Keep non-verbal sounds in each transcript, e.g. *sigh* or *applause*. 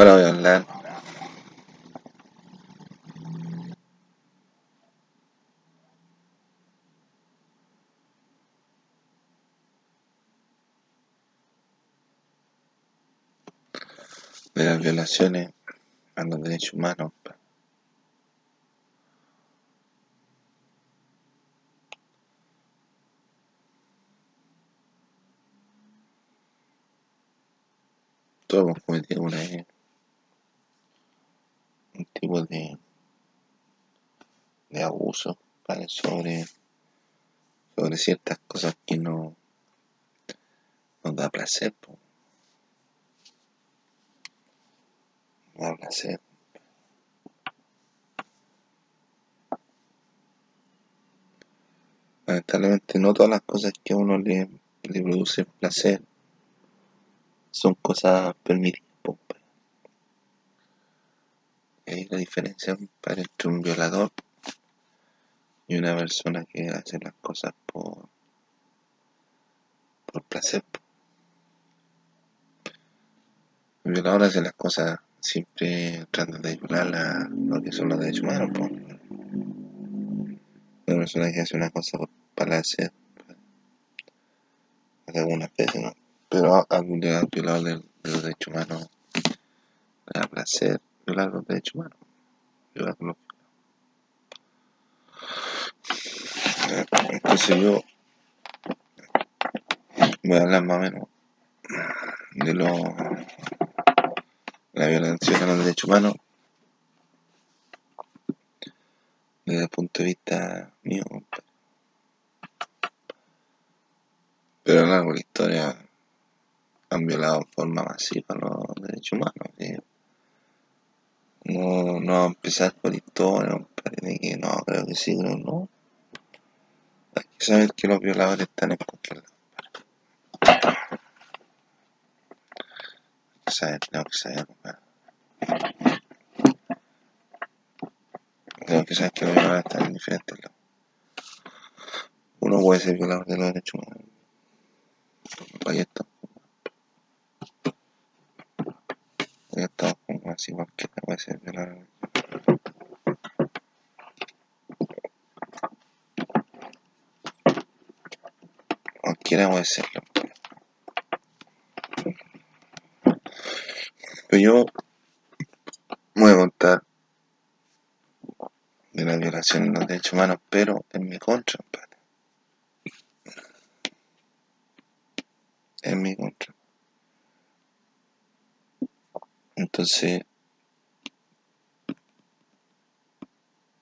Ahora voy a hablar de las violaciones a los derechos humanos. Todos hemos cometido una vez tipo de, de abuso sobre, sobre ciertas cosas que no nos da placer. da placer. Lamentablemente no todas las cosas que a uno le, le producen placer son cosas permitidas. po, compadre. Ahí la diferencia compadre, entre un violador y una persona que hace las cosas por, por placer. El violador hace las cosas siempre tratando de violar la- lo que son los derechos humanos. po. Una persona que hace una cosa por placer, hace algunas veces, ¿no? Pero a a un violador de, de los derechos humanos da placer violar los derechos humanos. Violar los- Entonces yo voy a hablar más o menos de lo la violación a los derechos humanos desde el punto de vista mío. Pero a lo largo de la historia han violado en forma masiva los derechos humanos. No, no vamos a empezar por historia, compadre, que no, creo que sí, creo no. Hay que saber que los violadores están en cualquier lado. Hay que saber, tengo que saber. Tengo que saber que los violadores están en diferentes lados. Uno puede ser violador de los derechos humanos. Ahí está. Ahí estamos como así cualquiera puede ser violador. Cualquiera puede serlo. Pero yo voy a contar de la violación de los derechos humanos, pero en mi contra. En mi contra. Entonces,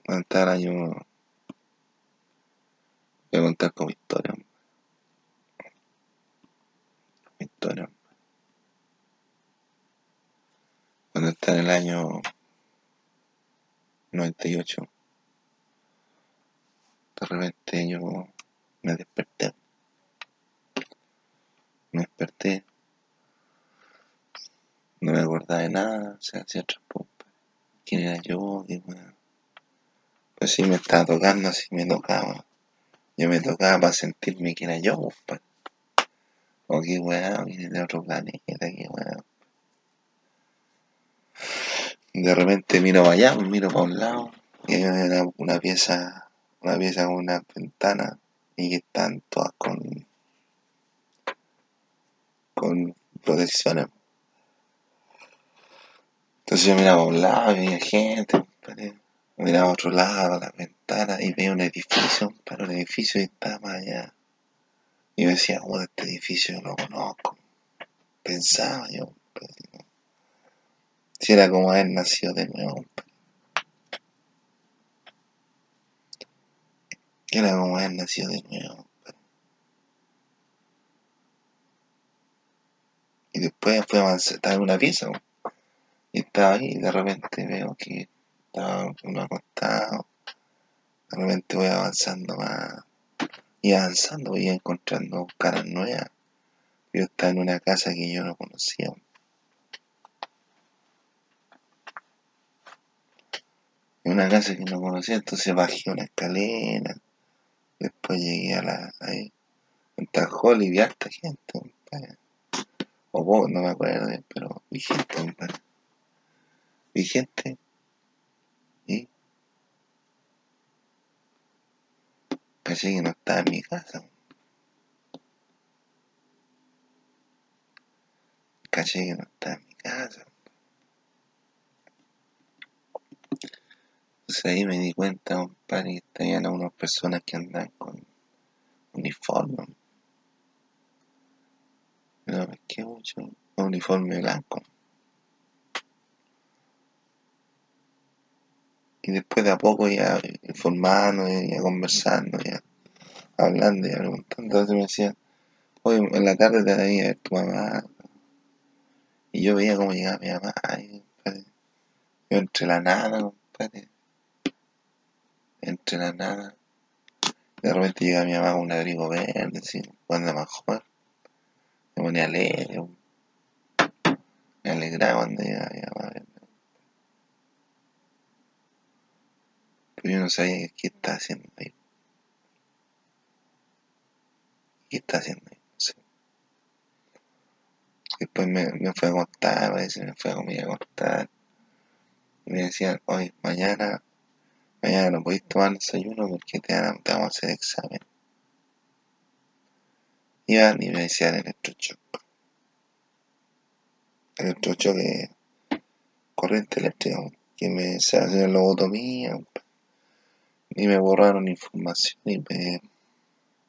contar año voy a contar con mi historia. Mi historia. Cuando estaba en el año 98, de repente yo me desperté. Me desperté. No me acordaba de nada, o sea, hacía pompas. ¿Quién era yo? ¿Qué weón? Pues sí, me estaba tocando, así me tocaba. Yo me tocaba para sentirme que era yo, compadre. O qué weón, vine de otro planeta, qué weón. De repente miro para allá, miro para un lado, y hay una, una pieza, una pieza con una ventana, y que están todas con, con protecciones. Entonces yo miraba a un lado y veía gente, compadre. Miraba a otro lado, a la ventana, y veía un edificio, para un edificio estaba allá. Y yo decía, oh, este edificio yo lo conozco. Pensaba yo, compadre, si era como haber nacido de nuevo, compadre. Era como haber nacido de nuevo. Y después fui avanzando, estaba en una pieza. Y estaba ahí, y de repente veo que estaba uno acostado. De repente voy avanzando más, y avanzando voy encontrando caras nuevas. Yo estaba en una casa que yo no conocía. En una casa que no conocía, entonces bajé una escalera. Después llegué a la. Ahí, en Tajol y vi harta gente, compadre. O vos, no me acuerdo, pero vi gente, compadre. Vigente. Caché que no estaba en mi casa. Caché que no estaba en mi casa. Entonces ahí me di cuenta, compadre, que tenían a unas personas que andan con uniforme. No me qué mucho. Un uniforme blanco. Y después de a poco ya informando, ya conversando, ya hablando, ya preguntando. Entonces me decían, hoy en la tarde te venía a ver tu mamá. Y yo veía cómo llegaba mi mamá. Ay, compadre. Yo entre la nada, compadre. Entre la nada. De repente llegaba mi mamá con un abrigo verde, así, cuando más joven. Me ponía alegre. Me alegraba cuando llegaba mi mamá. Pero yo no sabía qué estaba haciendo ahí. ¿Qué está haciendo ahí? No sé. Después me, me fue a contar, parece, me fue a comer a. Y me decían, hoy, mañana, mañana no podéis tomar desayuno porque te, van vamos a hacer examen. Iban y me decían electrochoc. Electrochoc es corriente eléctrica, que me se hace lobotomía, y me borraron información y me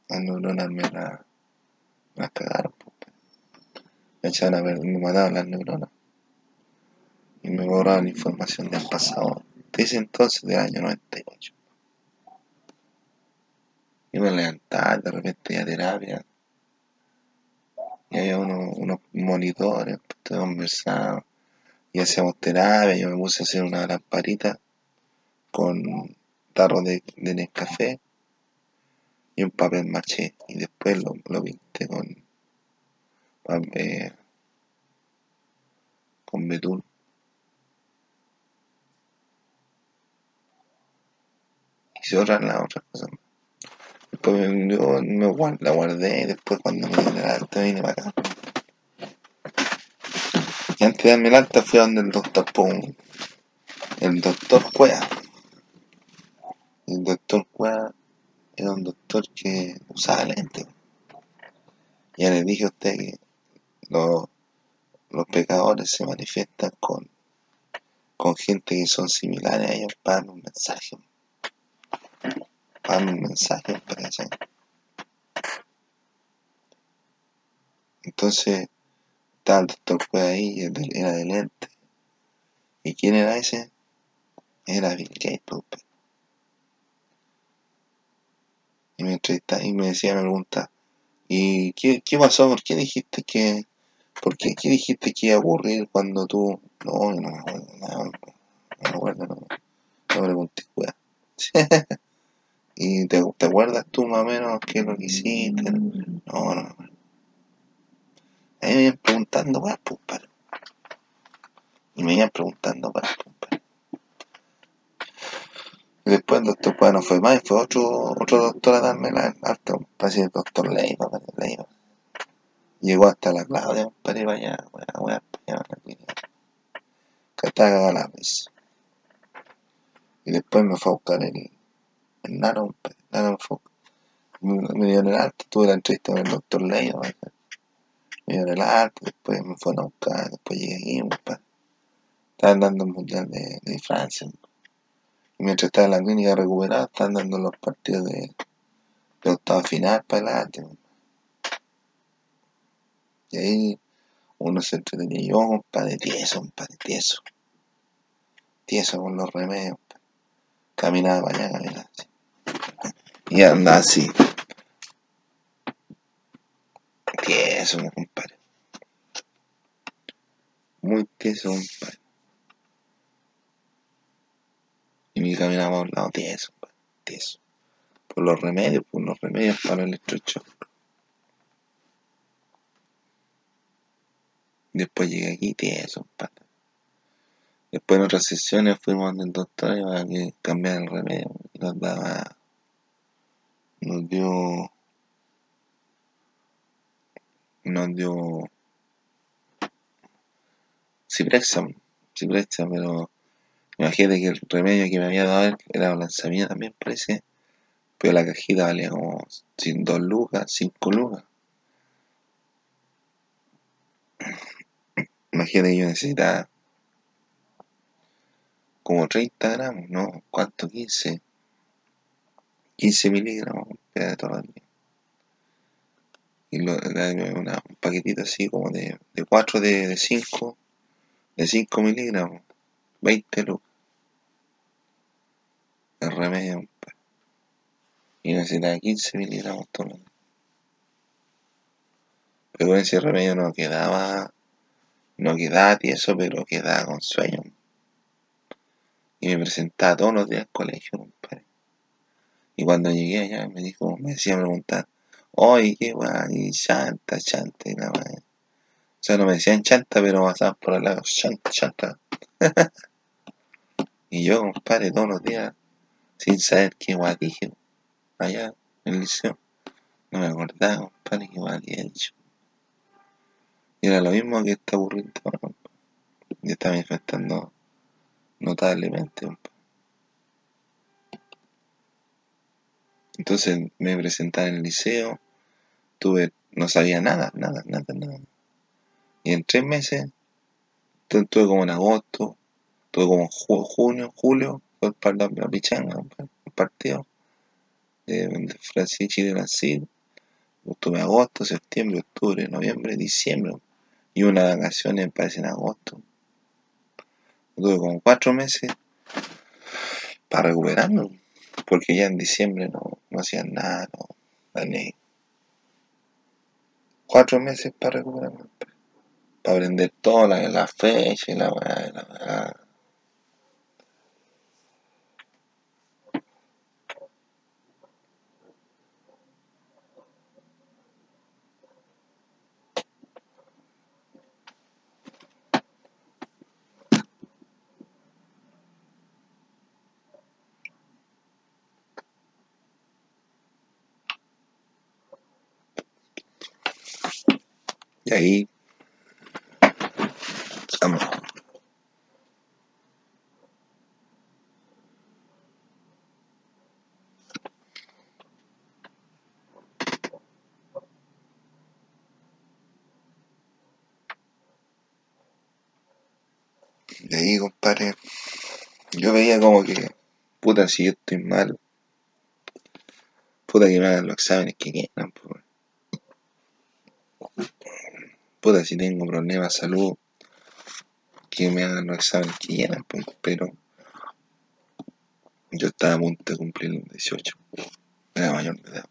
las neuronas me la, cagaron, pues. me echaron a ver, me mataron las neuronas y me borraron información del pasado, de ese entonces del año 98. Y me levantaba de repente a terapia y había unos, unos monitores, pues, conversaban y hacíamos terapia, yo me puse a hacer una lamparita con tarro de, de Nescafé y un papel maché. Y después lo, lo pinté con papel con betún. Hice otras las otras cosas después me, yo me guard- la guardé y después cuando me di el alta vine para acá. Y antes de darme el alta fui a donde el doctor Pum. El doctor Cuea el doctor Cuea era un doctor que usaba lentes ya les dije a usted que los, los pecadores se manifiestan con, con gente que son similares a ellos para un mensaje. Para un mensaje, ¿cachai? Entonces, estaba el doctor fue ahí, era de lente. ¿Y quién era ese? Era Bill Gates, pues, pe. Y me entrevistaba y me decía, me pregunta, ¿y qué, qué pasó? ¿Por qué dijiste que, por qué, qué dijiste que iba a ocurrir cuando tú, no, no me acuerdo nada, no me acuerdo, no, no pregunté, weá. *laughs* ¿Y te, te acuerdas tú más o menos qué es lo que hiciste? No, no, no. Ahí me iban preguntando, weá, pues. Y me iban preguntando, weá. Y después el doctor Cueva no fue más, y fue otro, otro doctor a darme la alta, parece el doctor Leiva, Leiva. Llegó hasta la Claudia, para ir para allá, para allá, la clínica. Que estaba cagada la risa. Y después me fue a buscar el, el nano, el nano me fue. Me, dio el alta, tuve la entrevista con el doctor Leiva, me dio el alta, después me fueron a buscar, después llegué aquí, weá. Estaban dando el mundial de, de Francia. Y mientras estaba en la clínica recuperada, estaban dando los partidos de, de octava final para adelante. Y ahí uno se entretenía. Yo, compadre, tieso, compadre, tieso. Tieso con los remedios. compadre. Caminaba para allá, caminaba así. Y andaba así. Tieso, compadre. Muy tieso, compadre. Y me caminaba a un lado tieso, tieso. Por los remedios, por los remedios para el estrecho. Después llegué aquí tieso, compadre. Después en otras sesiones fuimos donde doctor y para que cambiara el remedio. Nos daba, nos dio, nos dio Ciprexa, Ciprexa, pero Imagínate que el remedio que me había dado era lanzamina también, parece. Pero la cajita valía como 2 lucas, 5 lucas. Imagínate que yo necesitaba como 30 gramos, ¿no? ¿Cuánto? 15. 15 miligramos de todo. Y lo, una, un paquetito así como de, de 4 de, de 5, de 5 miligramos, 20 lucas. El remedio, y necesitaba 15 miligramos todo el día. Pero ese remedio no quedaba, no quedaba tieso, pero quedaba con sueño. Y me presentaba todos los días al colegio, compadre. Y cuando llegué allá me dijo, me decía preguntar, oye, qué guay, chanta, chanta, y la madre. O sea, no me decían chanta, pero pasaban por el lado, chanta, chanta. *laughs* y yo, compadre, todos los días, sin saber qué guay dije, allá en el liceo. No me acordaba, compadre, qué guay había dicho. Y era lo mismo que esta burrita, y estaba manifestando notablemente, compadre. Entonces me presenté en el liceo, tuve, no sabía nada, nada, nada, nada. Y en tres meses, tuve como en agosto, tuve como junio, julio, fue pichanga, el partido de, de Francia y Chile Brasil. Tuve agosto, septiembre, octubre, noviembre, diciembre. Y una vacaciones me parece en agosto. Tuve como cuatro meses para recuperarme porque ya en diciembre no, no hacían nada, no, ni cuatro meses para recuperarme, para aprender toda la, la fecha y la la, la, Y ahí vamos. De ahí, compadre, yo veía como que, puta, si yo estoy mal, puta que me hagan los exámenes que quieran, pues. Puta, si tengo problemas de salud, que me hagan los exámenes que quieran, pues, pero yo estaba a punto de cumplir los 18, era mayor de edad.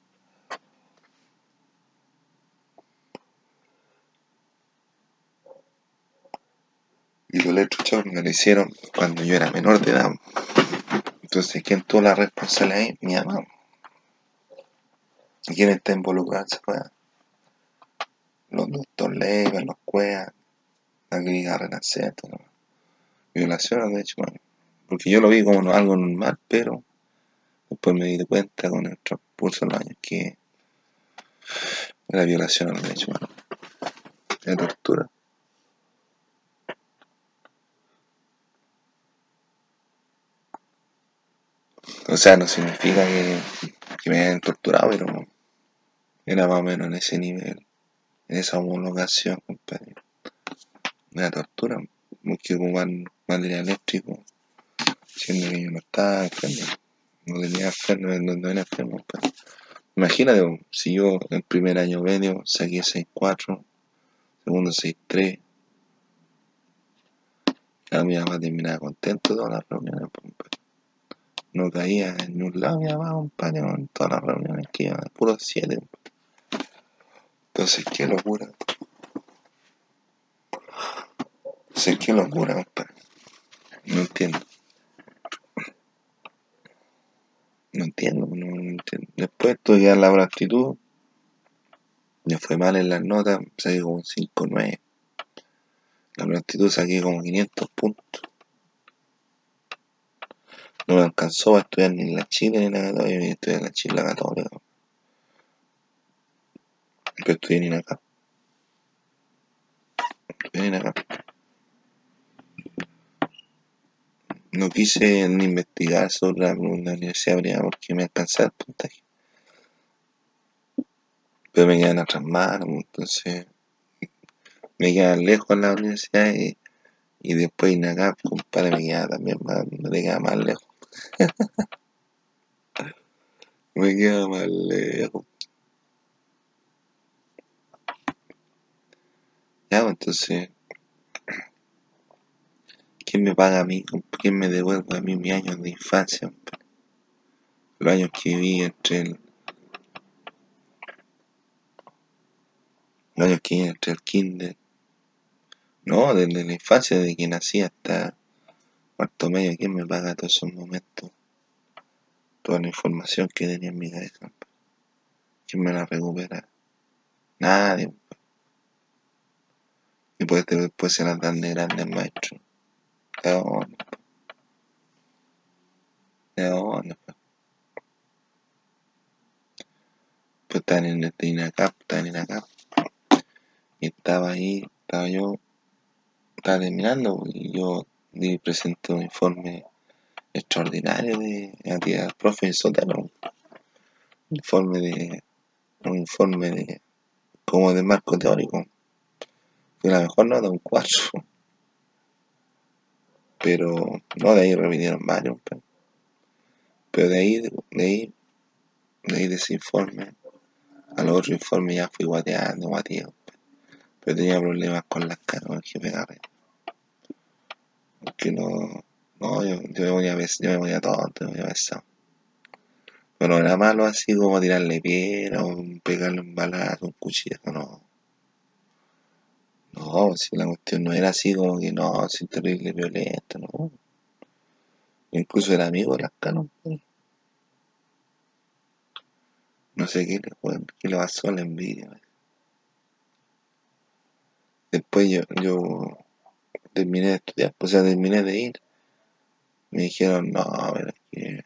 Y los electrochocs me lo hicieron cuando yo era menor de edad. Entonces, ¿quién tuvo la responsabilidad ahí? Mi mamá. ¿Y quién está involucrado en esa? Los doctor Leiva, los CUEA, la clínica Renacer, ¿no? violación de derechos humanos. Porque yo lo vi como algo normal, pero después me di cuenta con el transcurso de los años que era violación a los derechos humanos. Era tortura. O sea, no significa que, me hayan torturado, pero era más o menos en ese nivel, esa homologación, compadre. Una tortura, porque ocupar material eléctrico, siendo que yo no estaba enfermo, no tenía enfermo, no, no era enfermo, compadre. Imagínate, si yo el primer año medio saqué 6.4, segundo 6.3, a mi mamá terminaba contento todas las reuniones, compadre no caía en un lado mi mamá, compadre, en todas las reuniones que iba, puro 7. Entonces, qué locura. Entonces, qué locura, compadre. No entiendo. No entiendo, no, no entiendo. Después dar la aptitud. Me fue mal en las notas, saqué como 5 9. La aptitud saqué como 500 puntos no me alcanzó a estudiar ni en la Chile ni en la Católica, yo estudié en la Chile la Católica. Pero estudié ni acá. Estudié ni acá. no quise ni investigar sobre la, universidad porque me alcanzaba el puntaje. Pero me quedan atrás manos, entonces me quedan lejos la universidad y, y después acá, compadre, me queda también más, *laughs* me queda más lejos. me queda más lejos. Pues, entonces, ¿quién me paga a mí? ¿Quién me devuelve a mí mis años de infancia? Los años que viví entre el. Los años que viví entre el kinder. No, desde la infancia, desde que nací hasta cuarto medio, ¿quién me paga todos esos momentos? Toda la información que tenía en mi cabeza. ¿Quién me la recupera? Nadie. Y después se las dan de grandes maestros. ¿De dónde? ¿De dónde? Pues están en este INACAP, están en. Y estaba ahí, estaba yo, estaba terminando y yo di presento un informe extraordinario de actividad profe Sotero. Un informe de, un informe de, como de marco teórico fue la mejor nota, un 4. Pero, no, de ahí repitieron varios. Pero, de ahí, de ahí, de ahí de ese informe, al otro informe ya fui guateando, guateando. Pero tenía problemas con las caras, el jefe Garrett. Porque no, no, yo, yo me ponía, yo me ponía tonto, me ponía pesado. Pero era malo así como tirarle piedra o pegarle un balazo, un cuchillo, no. No, si la cuestión no era así como que no, así terrible violento, no. Incluso era amigo de las canas. Pues. No sé qué le, bueno, qué le pasó a la envidia. Después yo, yo terminé de estudiar, o sea, terminé de ir. Me dijeron, no, pero es que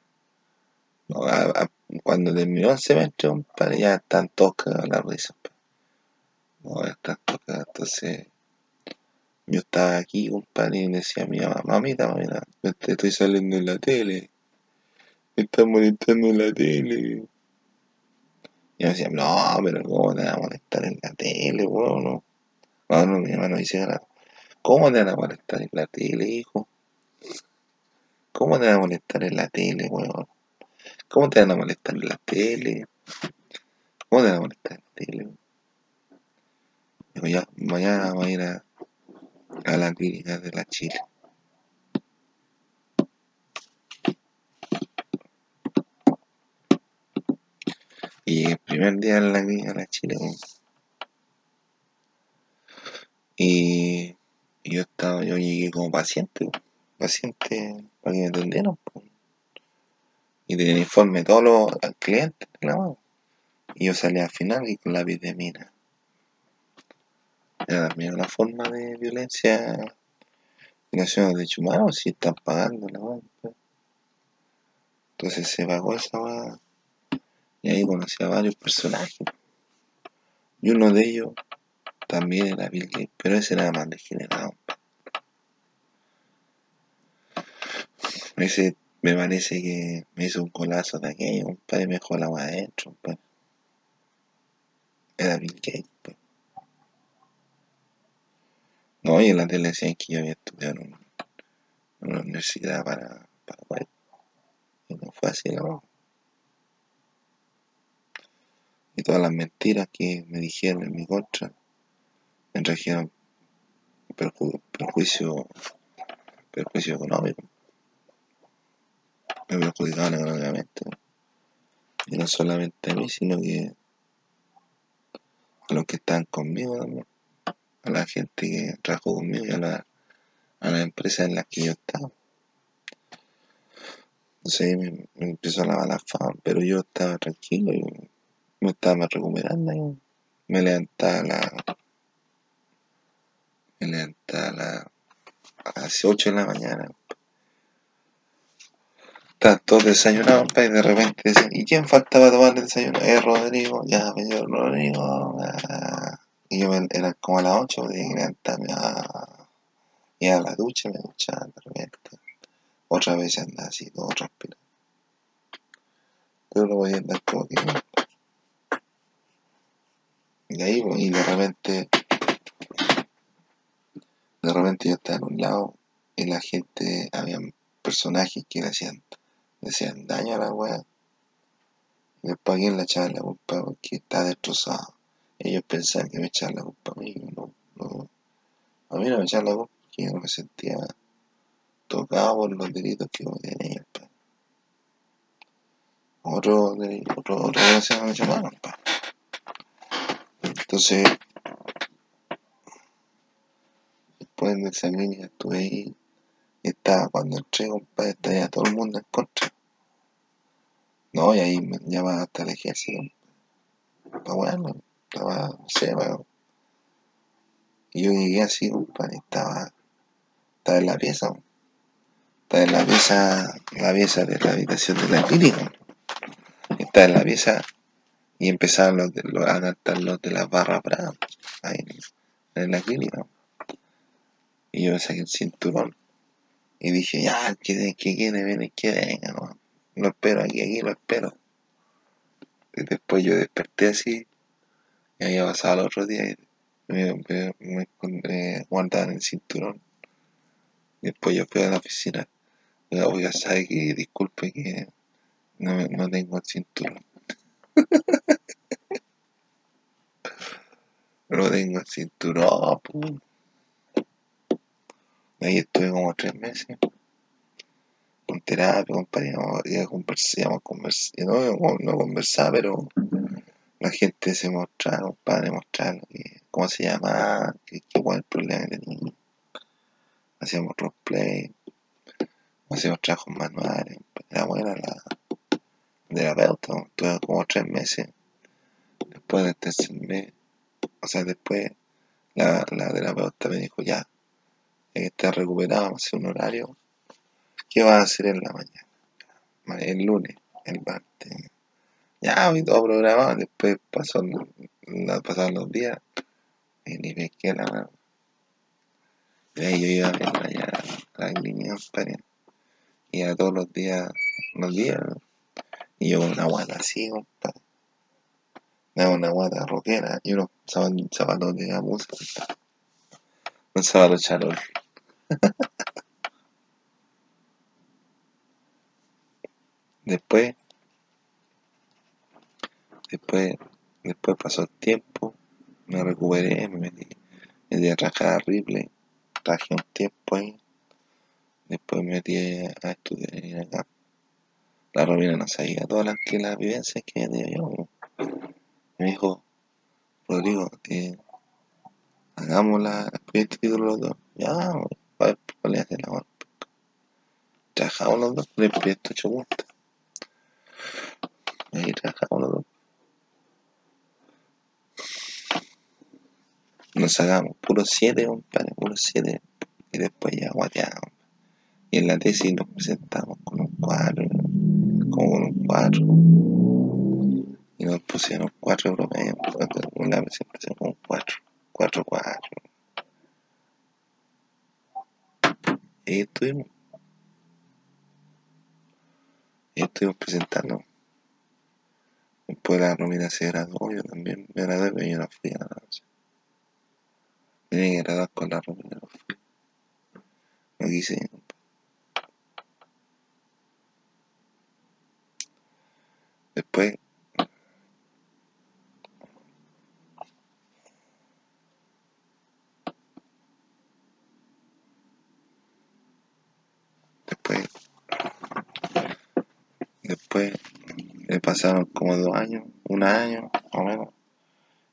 cuando terminó el semestre, compadre, ya están todos cagados la risa. Pues. No, estas cosas, entonces yo estaba aquí, compadre, y decía a mi mamá, mamita, mamita, estoy saliendo en la tele, me están molestando en la tele. Y yo decía, no, pero ¿cómo te van a molestar en la tele, weón? No, no, no mi mamá no dice nada. ¿Cómo te van a molestar en la tele, hijo? ¿Cómo te van a molestar en la tele, weón? ¿Cómo te van a molestar en la tele? ¿Cómo te van a molestar en la tele? Mañana voy a ir a, la clínica de la Chile. Y el primer día en la clínica de la Chile, y, yo estaba, yo llegué como paciente, paciente para que me atendieran, y tenía informe de todos los clientes, y yo salí al final y con la mina era también una forma de violencia violación de derechos humanos si están pagando la pues. entonces se pagó esa weá y ahí conocí a varios personajes y uno de ellos también era Bill Gates pero ese era más degenerado ese me parece que me hizo un colazo de aquello un padre me dejó la adentro era Bill Gates pues. No, y en la tele decían que yo había estudiado en una, universidad para Paraguay. Y no fue así, no. Y todas las mentiras que me dijeron en mi contra me trajeron perjuicio, perjuicio económico. Me perjudicaban económicamente. Y no solamente a mí, sino que a los que están conmigo también a la gente que trabajó conmigo y a la, a la empresa en la que yo estaba. Entonces me, me empezó a lavar la fama, pero yo estaba tranquilo y me estaba recuperando. Y me levantaba a la. Me levantaba la, a las 8 de la mañana. Estaban todos desayunados, y de repente decían, ¿y quién faltaba tomar el desayuno? Eh, Rodrigo, ya, señor Rodrigo. Y yo era como a las 8 de levantarme a ir a la ducha, me duchaba de repente. Otra vez anda así, todo transpirado. Pero no podía andar como que Y ahí, pues, y de repente, de repente yo estaba en un lado y la gente, había personajes que le hacían, le hacían daño a la a quién le echaban la culpa porque está destrozado. Ellos pensaban que me echaban la culpa a mí, no, no. A mí no me echaban la culpa porque yo no me sentía tocado por los delitos que cometían ellos, pa. Otro, delito, otro, otro, me llamaron, pa. Entonces, después de esa línea estuve ahí estaba, cuando entré, compadre, estaba ya todo el mundo en contra. No, y ahí me llaman hasta el ejército. Para bueno, estaba, no sé, weón. Y yo llegué así, compadre, estaba, estaba en la pieza. Estaba en la pieza, la pieza de la habitación de la clínica. Estaba en la pieza y empezaron a cantar los de las barras bravas, ahí en, en la clínica. Y yo me saqué el cinturón y dije, ya, que, que quiere venir, que venga, no. Lo espero aquí, aquí lo espero. Y después yo desperté así, y había pasado el otro día me, me, me encontré guardado en el cinturón. Después yo fui a la oficina. Oiga, oiga, sabe que disculpe que no, me- no tengo el cinturón. *laughs* No tengo el cinturón, pu. Ahí estuve como tres meses. Con terapia, compadre. Ya conversamos, conversamos. No, no conversaba, pero la gente se mostraba, compadre, mostraba lo que- cómo se qué cuál es el problema que tenía. Hacíamos roleplay, hacíamos trabajos manuales. Era buena la terapeuta. Estuve como tres meses. Después del tercer mes, o sea, después la, la terapeuta me dijo, ya, ya que estás recuperado, vamos a hacer un horario. ¿Qué vas a hacer en la mañana? Ma- El lunes, el martes. Ya, y todo programado. Después pasó, pasaron los días y ni pesqué la mano. Y ahí yo iba a verla ya a la clínica, compadre. Iba todos los días, los días, y yo una guata así, compadre. Daba una guata rockera y unos zapatos, de compadre. Un zapato charol. *laughs* Después, después, después pasó el tiempo, me recuperé, me metí, me metí a trabajar Ripley, trabajé un tiempo ahí, después me metí a estudiar acá. La Romina no sabía todas las, que las vivencias que tenido yo. Me dijo, Rodrigo, eh, hagamos la, el los dos. Ya, a ver, ¿cuál es la hora? Trabajamos los dos con el proyecto. Y ahí trabajamos los dos. Nos sacamos puros siete, compadre, puros siete. Y después ya guateamos. Y en la tesis nos presentamos con un cuatro, como con un cuatro. Y nos pusieron cuatro de promedio. Una presentación con un cuatro, cuatro, cuatro. Y ahí estuvimos. Y estuvimos presentando. Después la Romina se graduó, yo también me gradué, pero yo no fui a la noche. Me tenía que graduar con la Romina, no fui. Después, después, después, me pasaron como dos años, un año, o menos.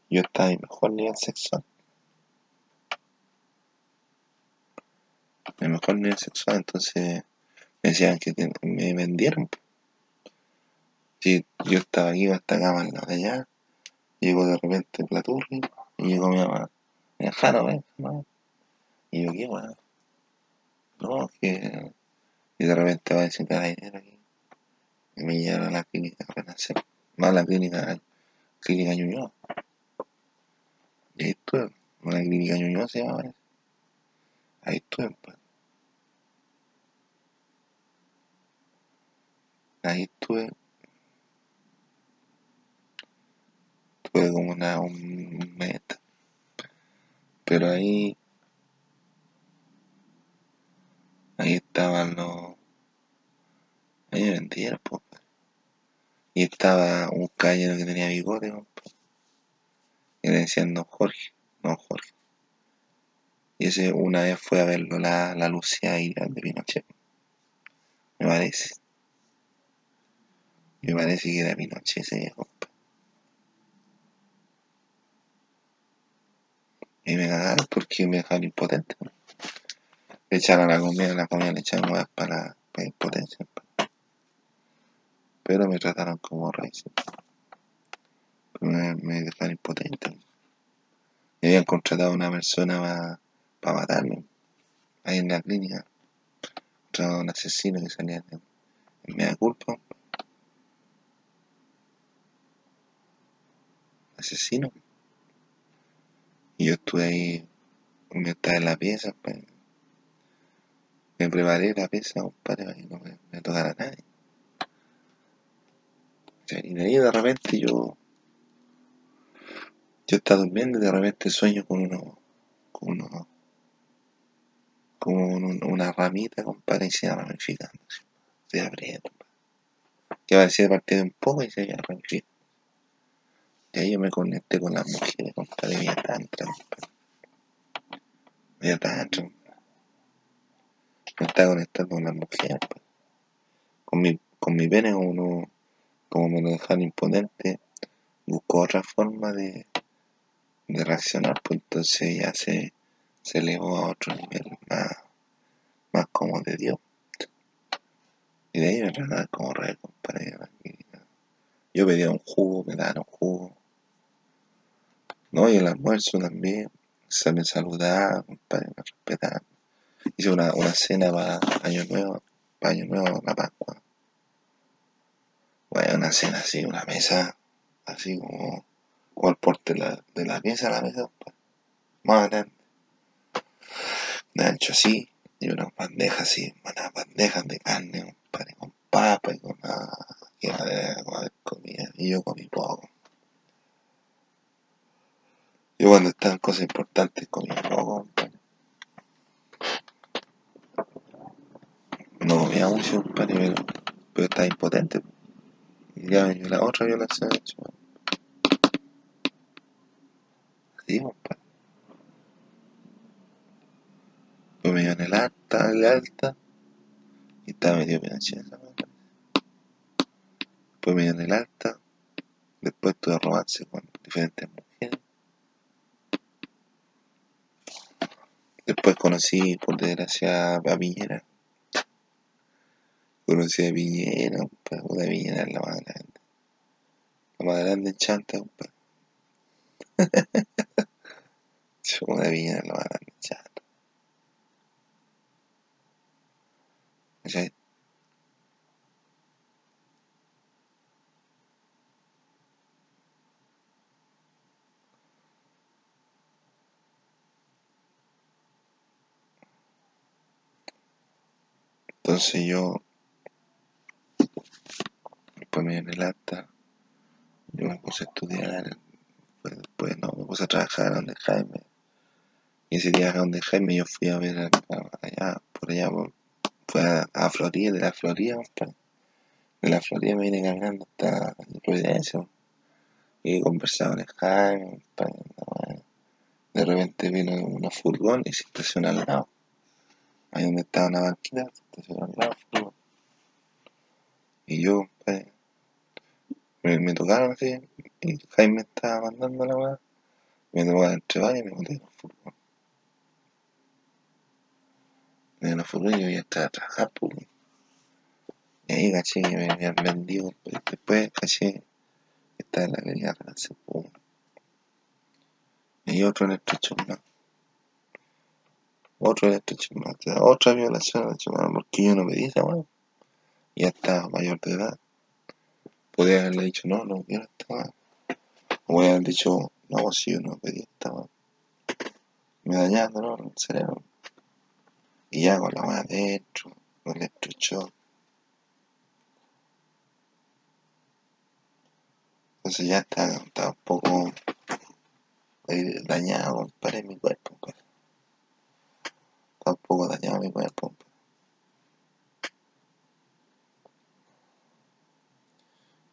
Yo estaba en mejor nivel sexual. Nivel sexual, entonces me decían que me vendieron. Si yo estaba aquí, hasta acá, más de allá, llegó de repente Platurri y llegó mi mamá. Me Jano, ven, Jano. Y yo, ¿qué weón? No, que. Y de repente va a decir dinero aquí. Y me llevaron a la clínica Renacer. No a la clínica, clínica Ñuñoa. Y ahí estuve. En la clínica Ñuñoa se llama. Ahí estuve, pues. ahí estuve, tuve como una, un mes, pero ahí, ahí estaban los, ahí me vendieron, y estaba un caballero que tenía bigote, y le decían don Jorge, don Jorge. Y ese una vez fue a verlo la, la Lucía Ira de Pinochet. Me parece. Me parece que era Pinochet ese viejo. Y me cagaron porque me dejaron impotente. Le echaron la comida, la comida le echaron huevas para, impotencia. Pero me trataron como rey. Me, me dejaron impotente. Y habían contratado a una persona para pa matarme. Ahí en la clínica. Un asesino que salía en, en media culpa. Asesino. Yo estuve ahí, me estaba en la pieza, pues, me preparé la pieza, compadre, para que no me, me tocara nadie. Y de ahí de repente yo, yo estaba durmiendo y de repente sueño con uno, con uno, con un- una ramita, compadre, y se ramificando, se abriendo, que parecía partir un poco y se iba ramificando. Y ahí yo me conecté con las mujeres, compadre, vía tantra, compadre. Vía tantra. Me estaba conectando con las mujeres, pues. Con mi, con mi pene, como no, como me lo dejaron imponente, busco otra forma de, de reaccionar, pues entonces ya se, se elevó a otro nivel más, más como de Dios. Y de ahí me trataban como rey, compadre. Yo pedía un jugo, me daban un jugo. No, y el almuerzo también. Se me saludaba, compadre, me respetaban. Hice una, una cena para Año Nuevo, para Año Nuevo, la Pascua. Bueno, una cena así, una mesa, así como, como el porte de la, de la pieza, la mesa, compadre. Más grande. De ancho así, y unas bandejas así, unas bandejas de carne, compadre, con papa y con nada. Y comida. Y yo comí poco. Yo cuando estaban cosas importantes comía poco, compadre. No comía mucho, compadre, pero, pero estaba impotente. Y ya venía la otra violación, hecho. Así, compadre. Pues me dio en el alta, el alta, y estaba medio Pinochet esa weá. Después me dio en el alta, después tuve romance con diferentes mujeres. Después conocí, por desgracia, a Piñera. Conocí a Piñera, compadre. Puta Piñera es la más grande. La más grande chanta, compadre. Puta *laughs* Piñera es la más grande chanta. Entonces yo, después me en el alta, yo me puse a estudiar, después, después no, me puse a trabajar donde Jaime. Y ese día donde Jaime yo fui a ver allá, por allá, por, fue a, a Florida, de la Florida. De la Florida me vine caminando hasta Providencia. Y conversaba con Jaime. De repente vino una furgón y se estacionó al lado. Ahí donde estaba una banquita, se estacionó al lado, furgón. Y yo, compadre, me, me tocaron así, y Jaime estaba mandando la weá. Me tocaron entre varios y me monté en el furgón. En el furgón y yo ya estaba a trabajar, pues. Y ahí caché que me habían vendido. pues, Después caché que estaba en la línea de pues. Y otro en el estrecho más. Otro sea, otra violación al estrecho más, porque yo no pedí esa weá. Ya estaba mayor de edad. Podría haberle dicho, no, no quiero esta weá. O podría haber dicho, no, si yo no pedí esta weá. Me dañando, ¿no? El cerebro. Y ya con la weá adentro, con el. Entonces ya está, está un poco dañado, compadre, mi cuerpo, dañado mi cuerpo.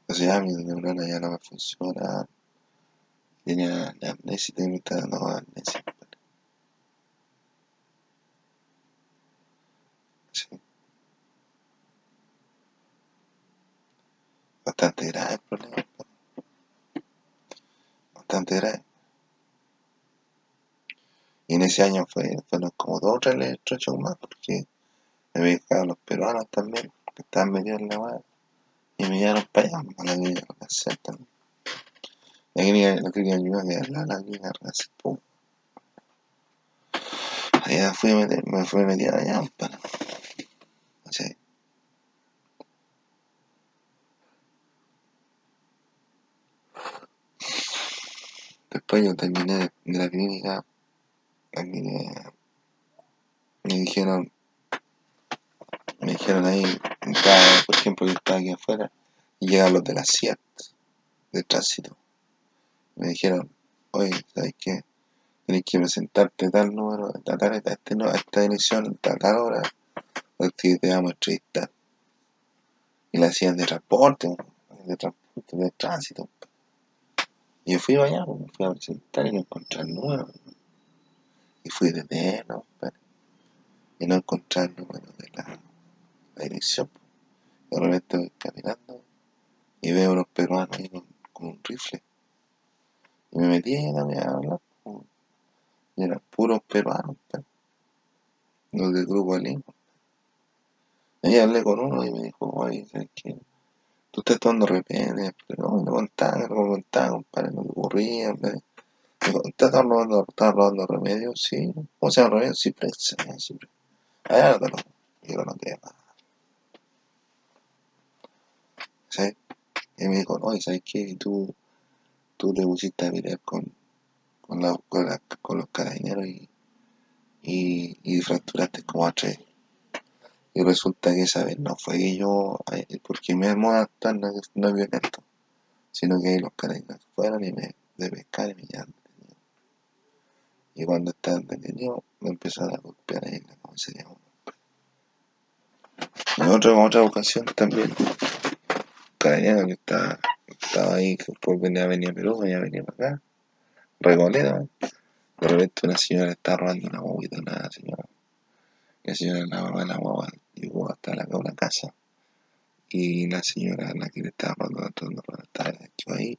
Entonces ya mi neurona ya no me funciona. Tenía la amnesia, estar dando amnesia. Sí. Bastante grave el problema. Bastante grave. Y en ese año fue, fueron como dos o tres electroshocks más, porque me habían quedado los peruanos también, que estaban metidos en la weá, y me llevaron para allá, a la clínica también. La la a quedar la, clínica Arcacel, pum. Allá fui a meter, me fui a meter allá, para. Después yo terminé de la clínica, aquí me, dijeron, me dijeron ahí, por ejemplo, yo estaba aquí afuera, y llegan los de la CIAT, de tránsito. Me dijeron, oye, ¿sabes qué? Tienes que presentarte tal número, a, tal, a, no- a esta dirección, a tal hora, porque te vamos a entrevistar. Y la hacían de transporte, de transporte, de tránsito. Y yo fui allá, pues, fui a presentar y no encontré el número. Y fui desde no, compadre, y no encontré el número de la, la dirección. De repente voy caminando y veo unos peruanos ahí con, un rifle. Y me metí ahí también a hablar. pues, Y eran puros peruanos, compadre, los del grupo de Lima. Y hablé con uno y me dijo, oye, ¿sabes qué? Tú estás tomando repente, pero no, me contaba, no me contaba, compadre, no me ocurría, ¿estás robando, estás robando remedios? Sí. ¿Cómo se llama remedios? Ciprex, ah, Ciprex. Allá no yo no te más. ¿Sí? Y me dijo, oye, ¿sabes qué? Tú, tú te pusiste a pelear con, con, la, con, la- con los carabineros y, y, y fracturaste como a tres. Y resulta que esa vez no fue que yo, eh, porque mi de actuar no, no violento, sino que los carabineros fueron y me de pescar y me detenido. Y cuando estaba detenido, me empezaron a golpear ahí en la comisaría. En otra, en otra ocasión también, un carabinero que estaba, estaba ahí, que por venir a venir a Perú, venía a para acá, Recoleta, de repente una señora estaba robando una guaguita, una señora. La señora, la mamá de la guagua, llegó hasta la, la casa. Y la señora, la que le estaba robando, estaba ahí.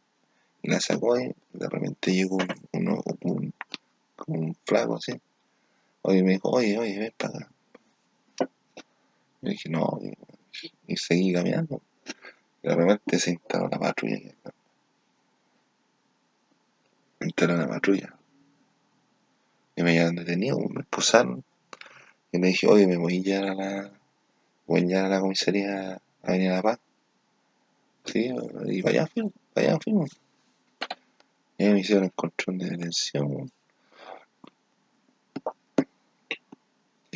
Y la sacó ahí. De repente llegó un, uno, un, como un flaco así. Oye, me dijo, oye, oye, ven para acá. Yo dije, no, y, seguí caminando. Y de repente se instaló la patrulla. Instaló la patrulla. Y me llevaron detenido, me esposaron. Y le dije, oye, me voy a llevar a la, voy a llevar a la comisaría a venir a La Paz. Sí, y para allá fuimos, para allá fuimos. Y me hicieron el control de detención.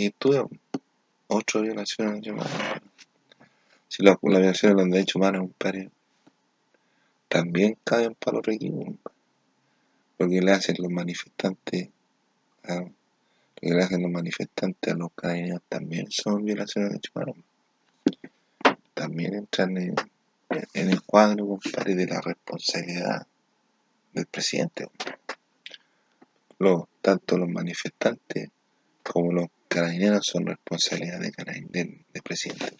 Y tuve los derechos humanos. Si la, la violación de los derechos humanos, compadre, también caen para los equipos. Lo que le hacen los manifestantes, a, le hacen los manifestantes a los también son violaciones de derechos humanos. También entran en, en el cuadro, compadre, de la responsabilidad del presidente. Tanto los manifestantes como los carabineros son responsabilidad de carabin- del, del presidente.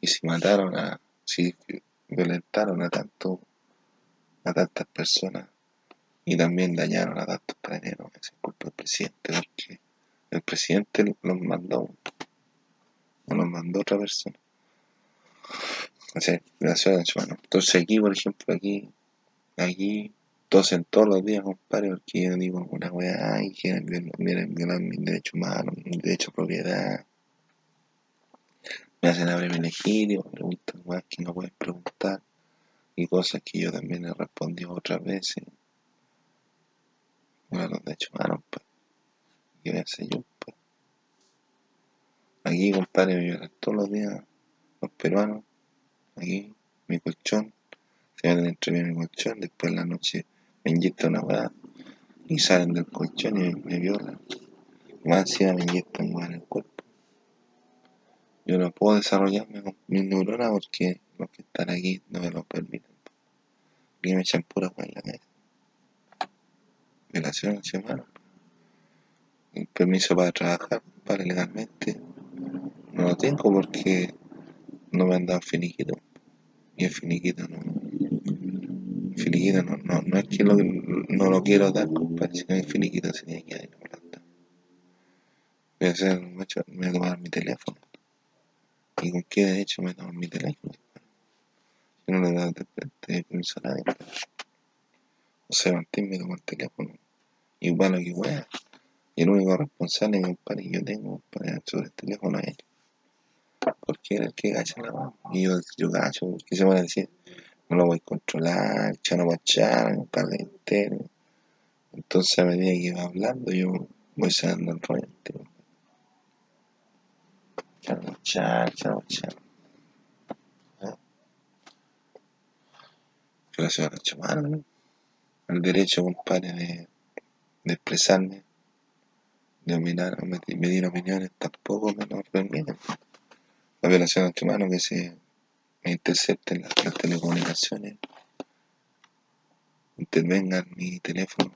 Y si mataron a, si violentaron a tanto, a tantas personas y también dañaron a tantos carabineros, es culpa del presidente, porque el presidente los mandó, no los mandó otra persona. O sea, violación de derechos humanos. Entonces aquí, por ejemplo, aquí, aquí, tosen todos los días, compadre, porque yo digo alguna weá y quieren violar, violar mis derechos humanos, mi derecho a propiedad. Me hacen abrir legítimo, me preguntan weas que no pueden preguntar y cosas que yo también he respondido otras veces. Bueno, los derechos humanos, pues. ¿Qué voy a hacer yo, pues? Aquí, compadre, me violan todos los días los peruanos. Aquí, mi colchón. se meten entre mí mi colchón, después en la noche me inyectan una weá y salen del colchón y me, violan. Y más encima me inyectan weá en el cuerpo. Yo no puedo desarrollarme con mis neuronas porque los que están aquí no me lo permiten. Y me echan pura weá en la cabeza. Violación semana. El permiso para trabajar, para legalmente, no lo tengo porque no me han dado finiquito. Y el finiquito no. Finiquito no, no, no es que lo, no lo quiero dar, compadre, sino el finiquito se tiene que dar. Voy a hacer, macho, me voy a tomar mi teléfono. ¿Y con qué derecho me toman mi teléfono? Si no le da permiso a nadie. O sea, Martín me tomó el teléfono. Igual lo que wea. Y el único responsable, compadre, que yo tengo para sobre el teléfono es él. Porque era el que gacha la mano. Y yo, yo gacho, porque se van a decir, no lo voy a controlar, chano guachar, un par de entero. Entonces a medida que va hablando, yo voy saliendo el rollo entero. Chano guachar, chano guachar. Violación a humanos, ¿no? El derecho, compadre, de, de expresarme, de opinar, medir opiniones, tampoco me lo permiten la violación de derechos humanos que se intercepten las, las telecomunicaciones, intervengan mi teléfono,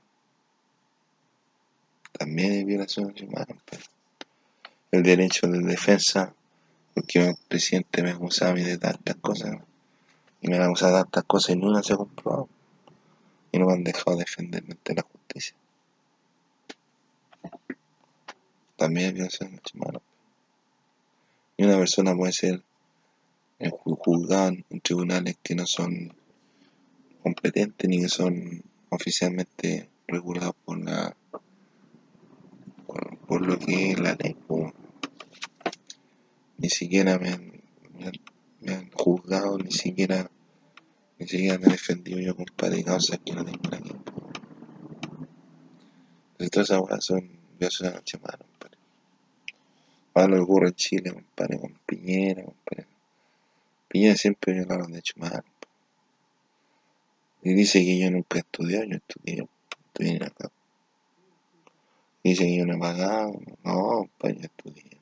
también es violación de derechos humanos. Pero el derecho de defensa, porque el presidente me acusaba a mí de tantas cosas, y me han acusado de tantas cosas y nunca se ha comprobado, y no me han dejado defenderme ante la justicia. También es violación de derechos humanos. Y una persona puede ser juzgada en tribunales que no son competentes ni que son oficialmente regulados por la por, lo que es la ley. Ni siquiera me han, juzgado, ni siquiera ni siquiera me he defendido yo, compadre, causas que no tengo ver. Entonces todas esas cosas son violaciones de derechos humanos, compadre. Ahora lo ocurre en Chile, compadre, con Piñera, compadre. Piñera siempre viola los derechos humanos. Y dice que yo nunca he estudiado, yo estudié, estudié acá. Dice que yo no he pagado, no, compadre, yo estudié.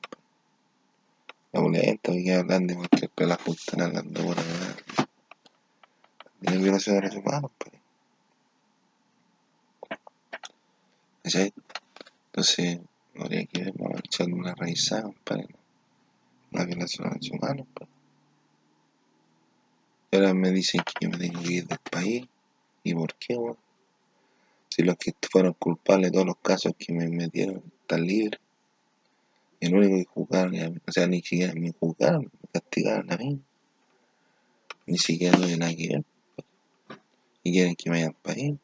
La boleta, que hablan de cualquier pela justa, hablando por. También es violación de derechos humanos. ¿Cachai? Entonces, habría que ver, a una revisada, compadre. Una violación de derechos humanos, compadre. Ahora me dicen que yo me tengo que ir del país. ¿Y por qué, weón? Si los que fueron culpables de todos los casos que me metieron están libres. El único que juzgaron, o sea, ni siquiera me juzgaron, me castigaron a mí. Ni siquiera tiene nada que ver. Y quieren que me vaya al país.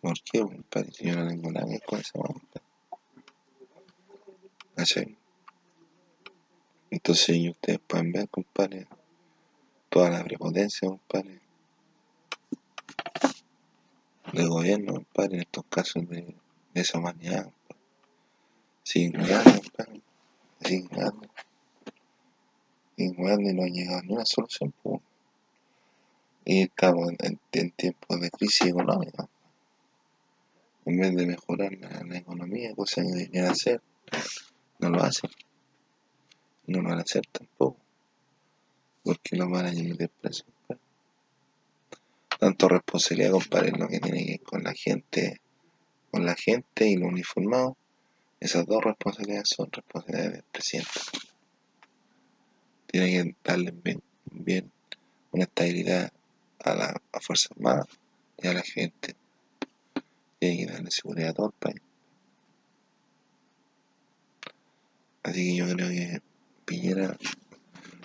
¿Por qué? Si yo no tengo nada que ver con esa weón. ¿Cachai? Entonces y ustedes pueden ver, compadre, toda la prepotencia, compadre, del gobierno, compadre, en estos casos de, de esa humanidad, compadre. Jugando. Siguen jugando y no ha llegado ni una solución, pues. Y estamos en, tiempos de crisis económica. En vez de mejorar la, la economía, cosa que deberían hacer, no lo hacen. No lo van a hacer tampoco. porque los van a presos. compadre. Tanto responsabilidad, compadre, lo que tiene que ver con la gente, con la gente y los uniformados. Esas dos responsabilidades son responsabilidades del presidente. Tiene que darle bien, bien una estabilidad a la a Fuerza Armada y a la gente. Tiene que darle seguridad a todo el país. Así que yo creo que Piñera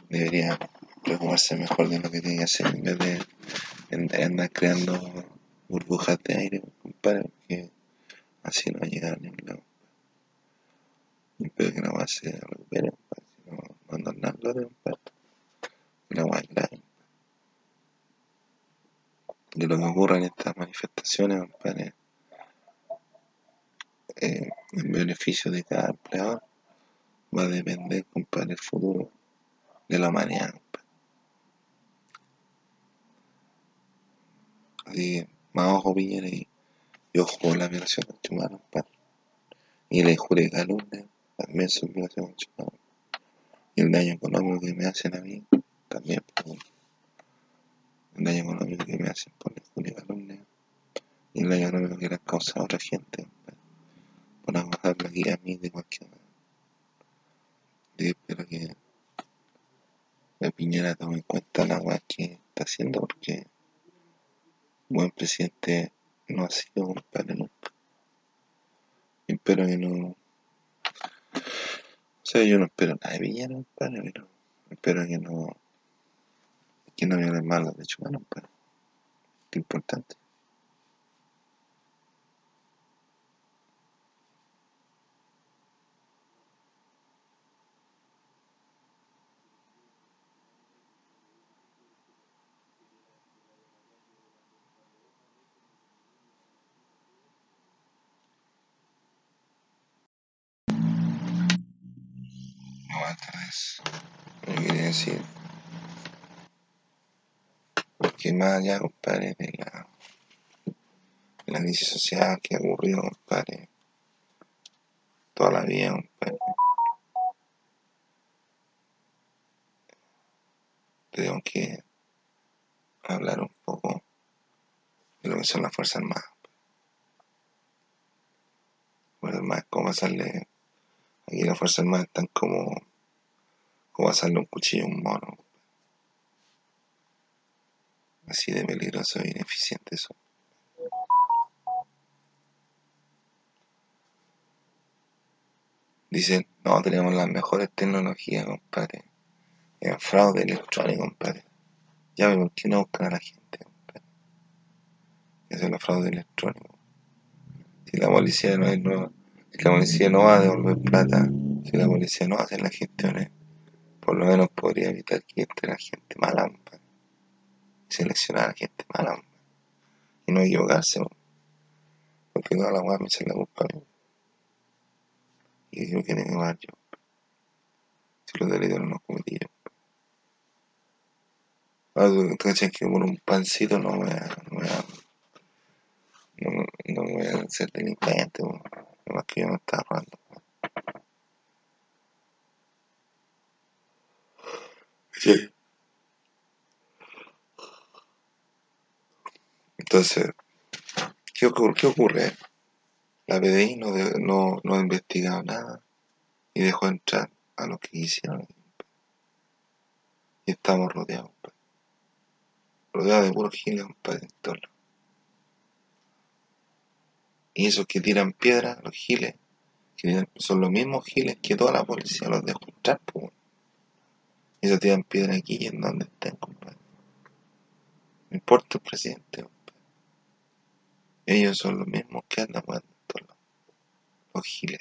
debería preocuparse mejor de lo que tiene que hacer en vez de andar creando burbujas de aire, compadre, porque así no va a llegar a ningún lado. Espero que la weá se recupere, compadre, si no, no andan nada, compadre. La weá es grave. De lo que ocurre en estas manifestaciones, compadre, eh, en beneficio de cada empleador, va a depender, compadre, el futuro de la humanidad. Así, más ojo Piñera y, y ojo por la violación de. Y la injuria y calumnia también son violaciones de. Y el daño económico que me hacen a mí también. Pues, el daño económico que me hacen por la injuria y el daño económico que le han causado a otra gente. Por aguantarme aquí a mí de cualquier manera. Espero que la Piñera tome en cuenta la weá que está haciendo porque buen presidente no ha sido compadre nunca. Y espero que no. O sea, yo no espero nada de Piñera, compadre, pero espero que no. que no violen mal los derechos humanos, compadre. Qué importante. Yo quería decir que más allá, compadre, de la, de crisis social que ha ocurrido, compadre, toda la vida, compadre, tengo que hablar un poco de lo que son las Fuerzas Armadas. Fuerzas Armadas, como pasarle. Aquí las Fuerzas Armadas están como. Como pasarle un cuchillo a un mono. Así de peligroso e ineficiente eso. Dicen, no, tenemos las mejores tecnologías, compadre. En fraude electrónico, compadre. Ya, ¿por qué no buscan a la gente, compadre? Eso es el fraude electrónico. Si la policía no, es, no, si la policía no va a devolver plata, si la policía no hace las gestiones, por lo menos podría evitar que entre la gente mala, compadre. Seleccionar a la gente mala, compadre. Y no equivocarse, porque toda la weá me echa la culpa a mí. Y yo quiero llevar yo. Si los delitos no los cometí yo. Ahora que por un pancito no a. No a, no, no voy a ser delincuente. Además que yo no estaba robando. Sí. Entonces, ¿qué ocurre? ¿Qué ocurre? La PDI no, no, no ha investigado nada y dejó entrar a los que quisieron. Y estamos rodeados, compadre. Rodeados de puros giles, compadre, en lados. Y esos que tiran piedras, los giles, son los mismos giles que toda la policía los dejó entrar, pues. Y esos tiran piedras aquí y en donde estén, compadre. No importa el presidente, compadre. Ellos son los mismos que andan en todos. Los giles.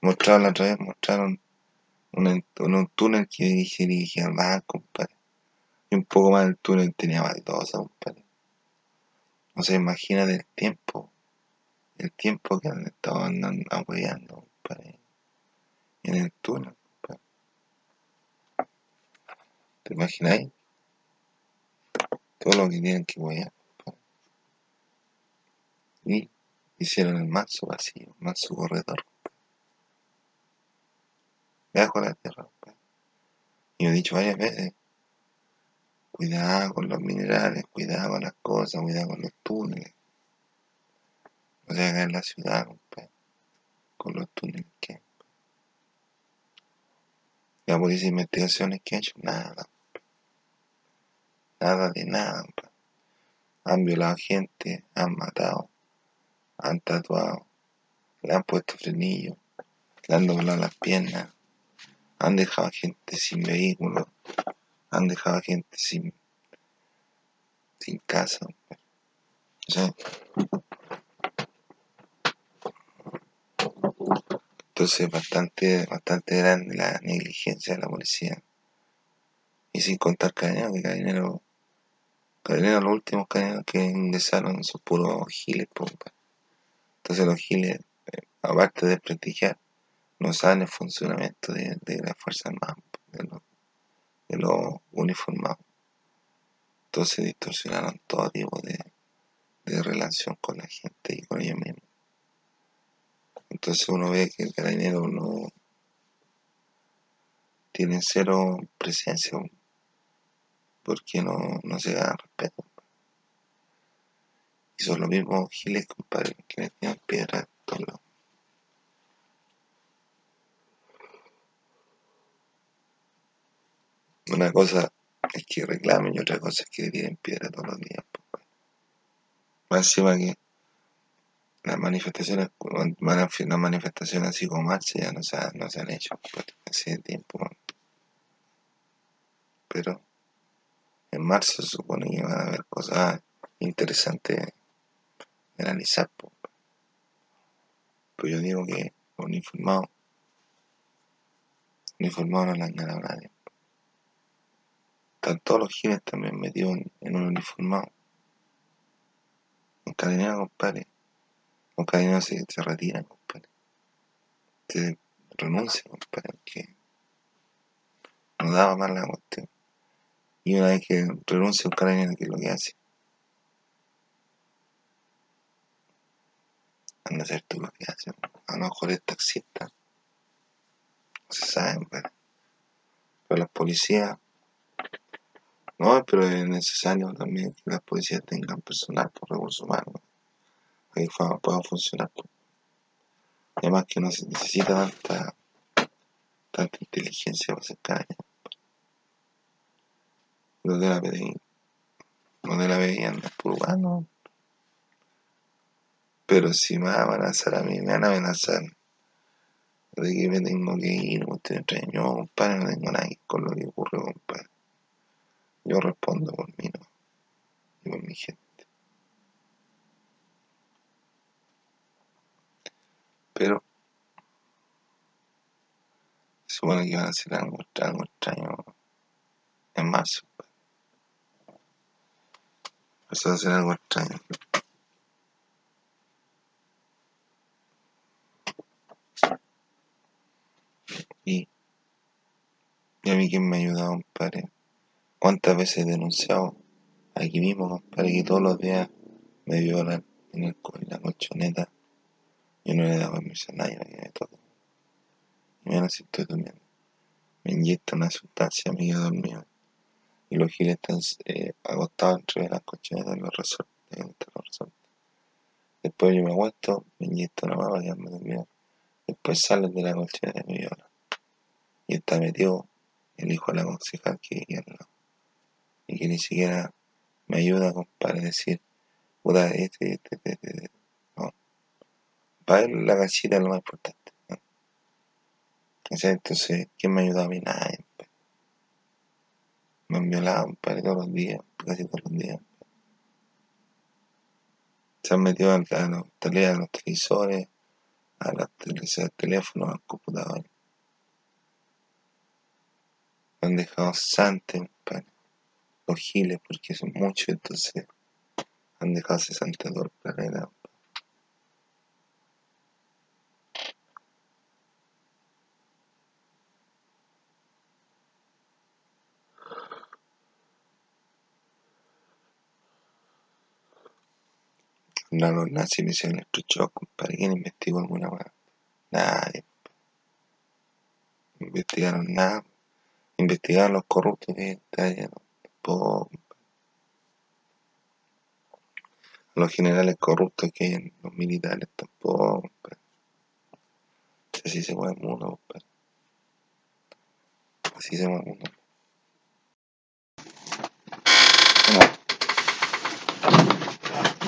Mostraron la otra vez, mostraron un, un, túnel que dirigía, dirigía al banco, compadre. Y un poco más del túnel tenía baldosa, compadre. O sea, imagínate el tiempo, el tiempo que han estado andando, apoyando, compadre. En el túnel, compadre. ¿Te imagináis? Todo lo que tienen que apoyar, compadre. Y hicieron el manso vacío, el manso corredor, de la tierra. Y he dicho varias veces, cuidado con los minerales, cuidado con las cosas, cuidado con los túneles. No se haga en la ciudad, compadre, con los túneles que. La policía de investigaciones que ha hecho, nada, nada de nada. Han violado gente, han matado, han tatuado, le han puesto frenillos, le han doblado las piernas, han dejado a gente sin vehículo, han dejado a gente sin, sin casa. sea, entonces bastante, bastante grande la negligencia de la policía. Y sin contar carabineros, que carabineros, carabineros, los últimos carabineros que ingresaron son puros giles, po, compadre. Entonces los giles, eh, aparte de prestigiar, no saben el funcionamiento de, de las Fuerzas Armadas, de los, de uniformados. Entonces distorsionaron todo tipo de, de relación con la gente y con ellos mismos. Entonces uno ve que el carabinero no tiene cero presencia, porque no, no se da respeto. Y son los mismos giles, compadre, que le tienen piedra a todos lados. Una cosa es que reclamen y otra cosa es que le tienen piedra todos los días. Más encima que las manifestaciones, las manifestaciones así como marcha ya no se, no se han hecho hace tiempo. Pero en marzo se supone que van a haber cosas interesantes de analizar. Pues yo digo que los uniformados, uniformados no le han ganado a nadie. Están todos los giles también metidos en, un uniformado. Un carabinero, compadre. Carabinero se, se retira, compadre. Se renuncia, compadre, porque no daba más la cuestión. Y una vez que renuncia un carabinero, ¿qué es lo que hace? Anda a ser tú lo que hace. A lo mejor es taxista. No se sabe, pero, pero las policías no, pero es necesario también que las policías tengan personal por recursos humanos para funcionar. Además que no se necesita tanta, tanta inteligencia para hacer caña. Los de la PDI, los de la PDI andan por humano. Pero si me van a amenazar a mí, me van a amenazar de que me tengo que ir, usted extraño, compadre, no tengo nada con lo que ocurre, compadre. Yo respondo por mí, no. Y por mi gente. Pero se supone que van a hacer algo, algo extraño en marzo. Eso va a ser algo extraño. Y, y a mí quien me ha ayudado, compadre, ¿Cuántas veces he denunciado aquí mismo, compadre, que todos los días me violan en, el, en la colchoneta? Yo no le he dado permiso a nadie que me toque. Mira si estoy durmiendo. Me inyectan una sustancia, me quedo dormido. Y los giles están eh, entre las colchonetas de los resortes. Después yo me acuesto, me inyecto una más ya me dormido. Después salen de la colchoneta y me violan. Y está metido el hijo de la concejal que viene al y que ni siquiera me ayuda, compadre, a decir, puta, este, este, este, este, no. Para él la casita es lo más importante. ¿no? Entonces, ¿quién me ayuda a mí? Nadie. Me violado, compadre, todos los días, casi todos los días. Se han metido a, los, tele, a los televisores, a los teléfonos, al computador. Me han dejado santos, compadre los giles porque son muchos, entonces han dejado 62 planetas. No, los nazis me hicieron electrochoc, compadre. ¿Quién investigó alguna vez? Nadie. Investigaron nada. Investigaron los corruptos que está los generales corruptos que hay en los militares tampoco. Así se mueve el mundo, Así se mueve el mundo.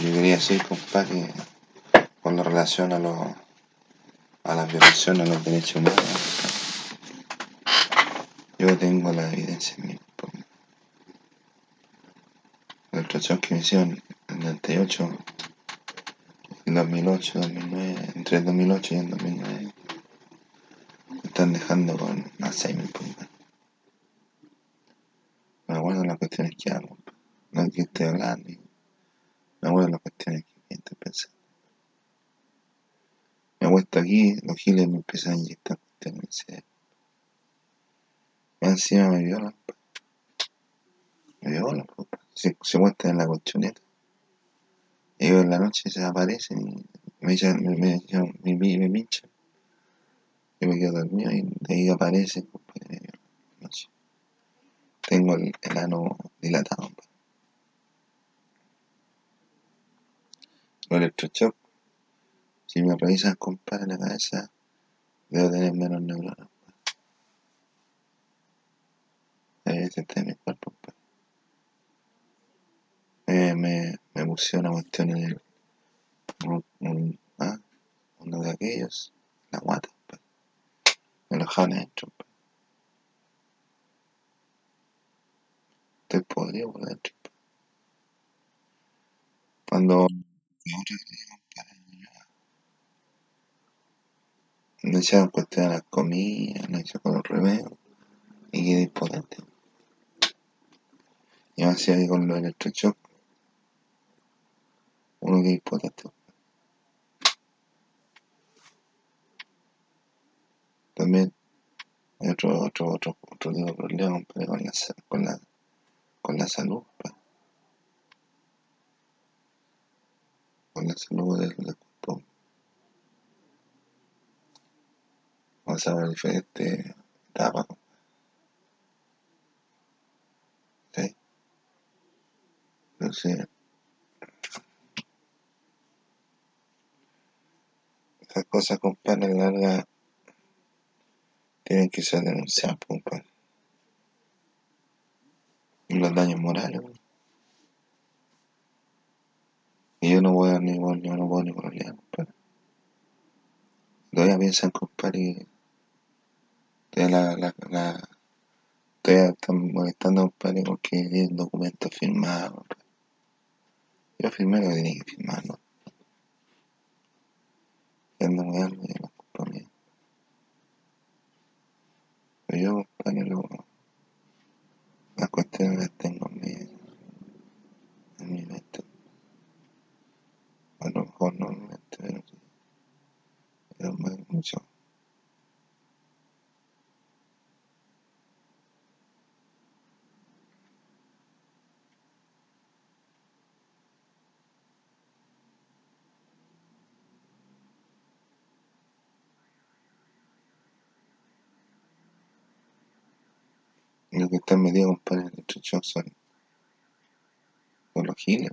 Yo quería decir, compadre, con relación a, los, a la violación a los derechos humanos, yo tengo la evidencia en la ilustración que me hicieron en el 98, en 2008, 2009, entre el 2008 y el 2009, me están dejando con Alzheimer. Me acuerdo las cuestiones que hago, no que estoy hablando, me acuerdo las cuestiones que estoy pensando. Me acuesto aquí, los giles me empiezan a inyectar cuestiones en el cerebro. Encima me violan, pues. me violan, pues. se, se muestran en la colchoneta. Yo en la noche se aparecen y me echan, me, me, me, me, pinchan. Yo me quedo dormido y de ahí aparecen, compadre. noche. Tengo el, el ano dilatado, Los electroshock, si me revisan, compadre, la cabeza, debo tener menos neuronas. Ese está en mi cuerpo, compadre. Me, me, me pusieron una cuestión en el. Un, un- ah, uno de aquellos, la guata, compadre. Me lo dejaron adentro, compadre. Estoy podrido por dentro. compadre. Cuando. La otra vez, compadre, Me echaron cuestión a las comidas, me echaron los remedios y quedé impotente. Y que con los electroshock, uno impotente. También hay otro, otro, otro, otro tipo de problema, con la, con la, con la salud. Con la salud del, del cuerpo. Pasaba diferentes etapas, ¿sí? Entonces, esas cosas, compadre, larga tienen que ser denunciadas, compadre. Los daños morales, pues. Y yo no voy a ni voy, yo no puedo ni problemas, compadre. Todavía piensan, compadre, todavía la, la, la, todavía están molestando, compadre, porque hay un documento firmado, compadre. Yo firmé lo que tenía que firmar, ¿no? Y andan weando y es culpa mía. Pero yo, compadre, lo, las cuestiones las tengo en mi, en mi mente. A lo mejor no en mi mente, pero sí. Pero me- mucho. Y los que están metidos, compadre, el shock son, son los giles.